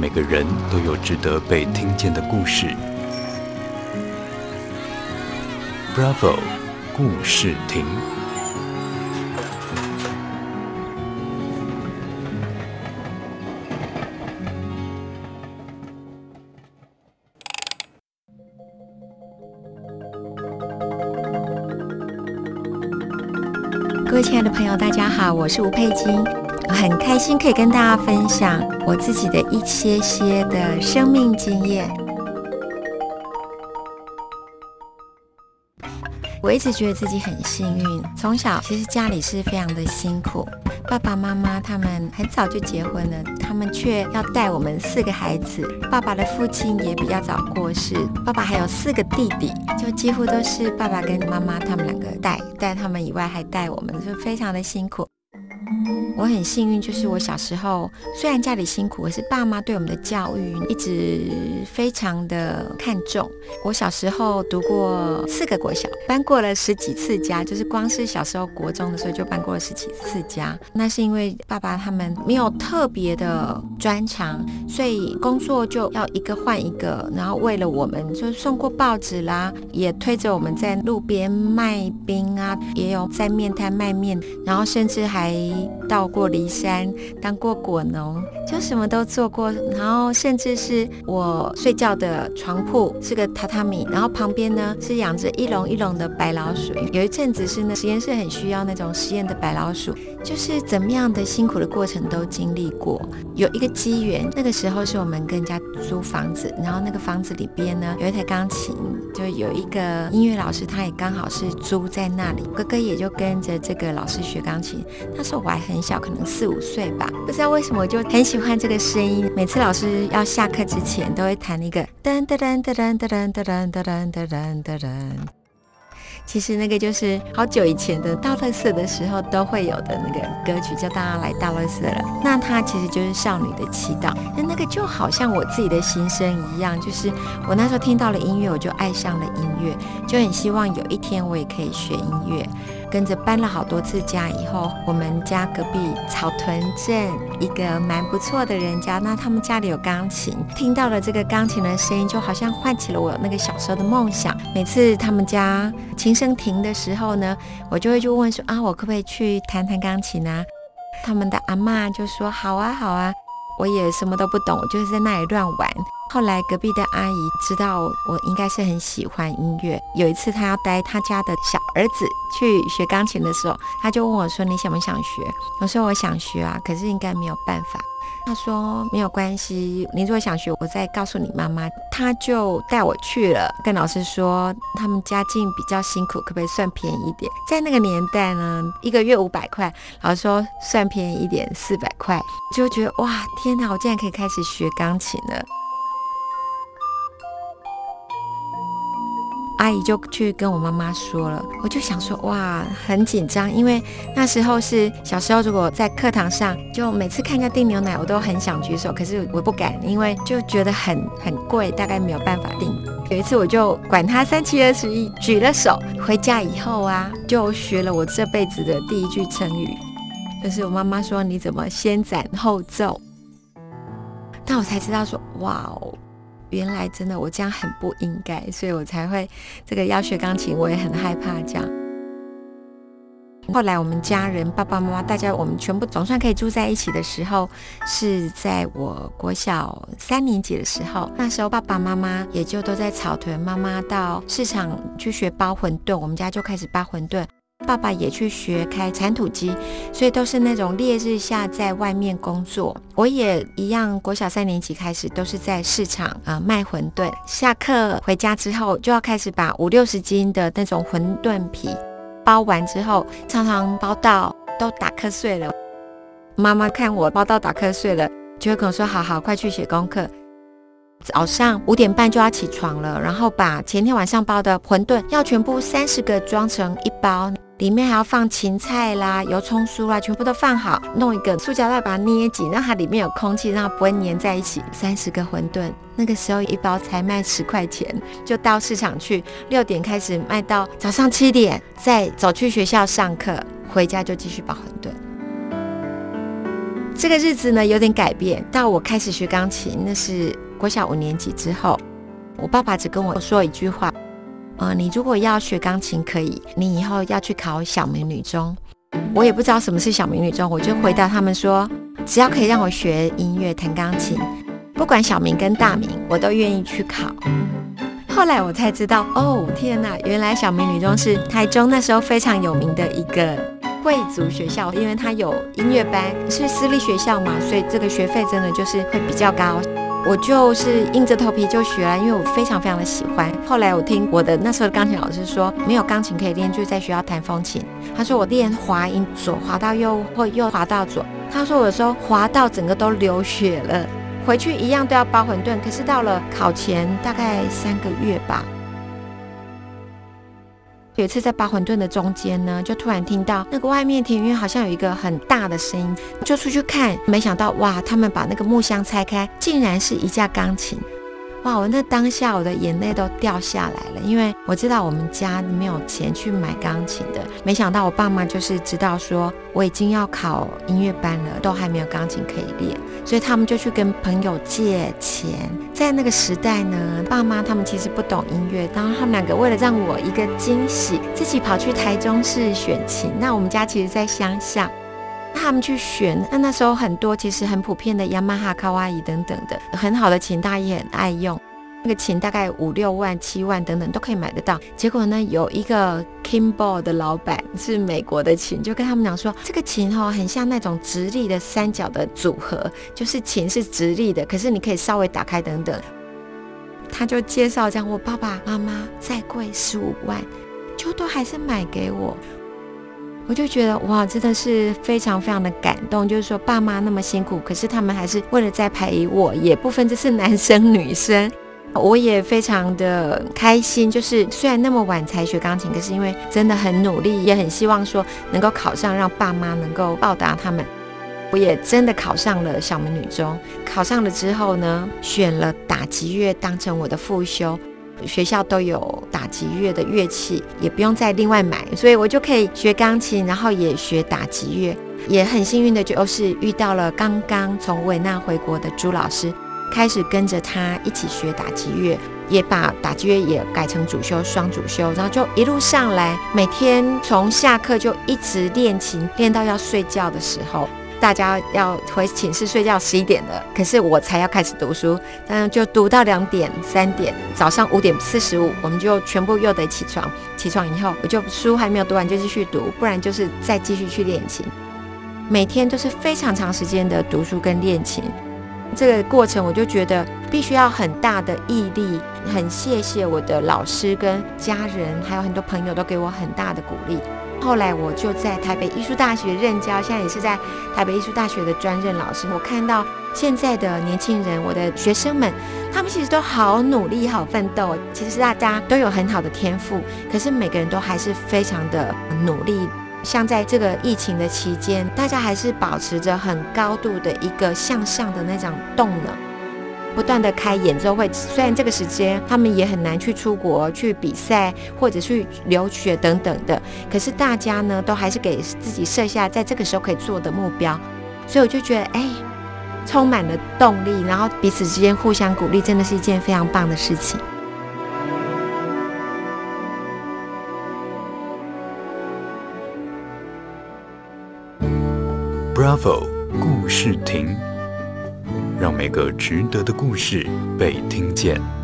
每个人都有值得被听见的故事。Bravo，故事亭。各位亲爱的朋友，大家好，我是吴佩金。很开心可以跟大家分享我自己的一些些的生命经验。我一直觉得自己很幸运，从小其实家里是非常的辛苦，爸爸妈妈他们很早就结婚了，他们却要带我们四个孩子。爸爸的父亲也比较早过世，爸爸还有四个弟弟，就几乎都是爸爸跟妈妈他们两个带，带他们以外还带我们，就非常的辛苦。我很幸运，就是我小时候虽然家里辛苦，可是爸妈对我们的教育一直非常的看重。我小时候读过四个国小，搬过了十几次家，就是光是小时候国中的时候就搬过了十几次家。那是因为爸爸他们没有特别的专长，所以工作就要一个换一个。然后为了我们，就送过报纸啦，也推着我们在路边卖冰啊，也有在面摊卖面，然后甚至还 到。过骊山，当过果农，就什么都做过。然后甚至是我睡觉的床铺是个榻榻米，然后旁边呢是养着一笼一笼的白老鼠。有一阵子是呢实验室很需要那种实验的白老鼠，就是怎么样的辛苦的过程都经历过。有一个机缘，那个时候是我们跟人家租房子，然后那个房子里边呢有一台钢琴，就有一个音乐老师，他也刚好是租在那里。哥哥也就跟着这个老师学钢琴。那时候我还很小。可能四五岁吧，不知道为什么我就很喜欢这个声音。每次老师要下课之前，都会弹一个噔噔噔噔噔噔噔噔噔噔噔噔噔。其实那个就是好久以前的倒垃圾的时候都会有的那个歌曲，叫大家来倒垃圾了。那它其实就是少女的祈祷。那那个就好像我自己的心声一样，就是我那时候听到了音乐，我就爱上了音乐，就很希望有一天我也可以学音乐。跟着搬了好多次家以后，我们家隔壁草屯镇一个蛮不错的人家，那他们家里有钢琴，听到了这个钢琴的声音，就好像唤起了我那个小时候的梦想。每次他们家琴声停的时候呢，我就会去问说啊，我可不可以去弹弹钢琴啊？他们的阿嬷就说好啊，好啊。我也什么都不懂，我就是在那里乱玩。后来隔壁的阿姨知道我应该是很喜欢音乐，有一次她要带她家的小儿子去学钢琴的时候，她就问我说：“你想不想学？”我说：“我想学啊，可是应该没有办法。”他说：“没有关系，你如果想学，我再告诉你妈妈。”他就带我去了，跟老师说他们家境比较辛苦，可不可以算便宜一点？在那个年代呢，一个月五百块，老师说算便宜一点四百块，就觉得哇，天哪，我竟然可以开始学钢琴了。阿姨就去跟我妈妈说了，我就想说哇，很紧张，因为那时候是小时候，如果在课堂上，就每次看见订牛奶，我都很想举手，可是我不敢，因为就觉得很很贵，大概没有办法订。有一次我就管他三七二十一，举了手。回家以后啊，就学了我这辈子的第一句成语，就是我妈妈说你怎么先斩后奏，但我才知道说哇哦。原来真的我这样很不应该，所以我才会这个要学钢琴，我也很害怕这样。后来我们家人爸爸妈妈大家我们全部总算可以住在一起的时候，是在我国小三年级的时候。那时候爸爸妈妈也就都在草屯，妈妈到市场去学包馄饨，我们家就开始包馄饨。爸爸也去学开铲土机，所以都是那种烈日下在外面工作。我也一样，国小三年级开始都是在市场啊、卖馄饨。下课回家之后，就要开始把五六十斤的那种馄饨皮包完之后，常常包到都打瞌睡了。妈妈看我包到打瞌睡了，就会跟我说：“好好，快去写功课。”早上五点半就要起床了，然后把前天晚上包的馄饨要全部三十个装成一包。里面还要放芹菜啦、油葱酥啦，全部都放好，弄一个塑胶袋把它捏紧，让它里面有空气，让它不会粘在一起。三十个馄饨，那个时候一包才卖十块钱，就到市场去，六点开始卖到早上七点，再走去学校上课，回家就继续包馄饨。这个日子呢有点改变，到我开始学钢琴，那是国小五年级之后，我爸爸只跟我说一句话：你如果要学钢琴，可以，你以后要去考小明女中。我也不知道什么是小明女中，我就回答他们说，只要可以让我学音乐、弹钢琴，不管小名跟大名，我都愿意去考。后来我才知道，哦，天哪，原来小明女中是台中那时候非常有名的一个贵族学校，因为它有音乐班，是私立学校嘛，所以这个学费真的就是会比较高。我就是硬着头皮就学了，因为我非常非常的喜欢。后来我听我的那时候的钢琴老师说，没有钢琴可以练，就在学校弹风琴。他说我练滑音，左滑到右或右滑到左。他说我有时候滑到整个都流血了，回去一样都要包馄饨。可是到了考前大概三个月吧。有一次在包馄饨的中间呢，就突然听到那个外面庭院好像有一个很大的声音，就出去看，没想到哇，他们把那个木箱拆开，竟然是一架钢琴。哇！我那当下我的眼泪都掉下来了，因为我知道我们家没有钱去买钢琴的。没想到我爸妈就是知道说我已经要考音乐班了，都还没有钢琴可以练，所以他们就去跟朋友借钱。在那个时代呢，爸妈他们其实不懂音乐，然后他们两个为了让我一个惊喜，自己跑去台中市选琴。那我们家其实在乡下，他们去选，那那时候很多其实很普遍的雅马哈、卡哇伊等等的很好的琴，大家也很爱用。那个琴大概五六万、七万等等都可以买得到。结果呢，有一个 Kimball 的老板是美国的琴，就跟他们讲说，这个琴哈很像那种直立的三角的组合，就是琴是直立的，可是你可以稍微打开等等。他就介绍讲，我爸爸妈妈再贵十五万，就都还是买给我。我就觉得哇，真的是非常非常的感动。就是说，爸妈那么辛苦，可是他们还是为了在陪我，也不分这是男生女生。我也非常的开心。就是虽然那么晚才学钢琴，可是因为真的很努力，也很希望说能够考上，让爸妈能够报答他们。我也真的考上了晓明女中。考上了之后呢，选了打击乐当成我的副修。学校都有打击乐的乐器，也不用再另外买，所以我就可以学钢琴，然后也学打击乐。也很幸运的就是遇到了刚刚从维纳回国的朱老师，开始跟着他一起学打击乐，也把打击乐也改成主修双主修，然后就一路上来，每天从下课就一直练琴，练到要睡觉的时候。大家要回寝室睡觉，十一点了，可是我才要开始读书，嗯，就读到两点、三点，早上五点四十五，我们就全部又得起床。起床以后，我就书还没有读完就继续读，不然就是再继续去练琴。每天都是非常长时间的读书跟练琴，这个过程我就觉得必须要很大的毅力。很谢谢我的老师跟家人，还有很多朋友都给我很大的鼓励。后来我就在台北艺术大学任教，现在也是在台北艺术大学的专任老师。我看到现在的年轻人，我的学生们，他们其实都好努力、好奋斗。其实大家都有很好的天赋，可是每个人都还是非常的努力。像在这个疫情的期间，大家还是保持着很高度的一个向上的那种动能。不断的开演奏会，虽然这个时间他们也很难去出国去比赛或者去留学等等的，可是大家呢都还是给自己设下在这个时候可以做的目标，所以我就觉得哎，充满了动力，然后彼此之间互相鼓励，真的是一件非常棒的事情。Bravo，故事亭。让每个值得的故事被听见。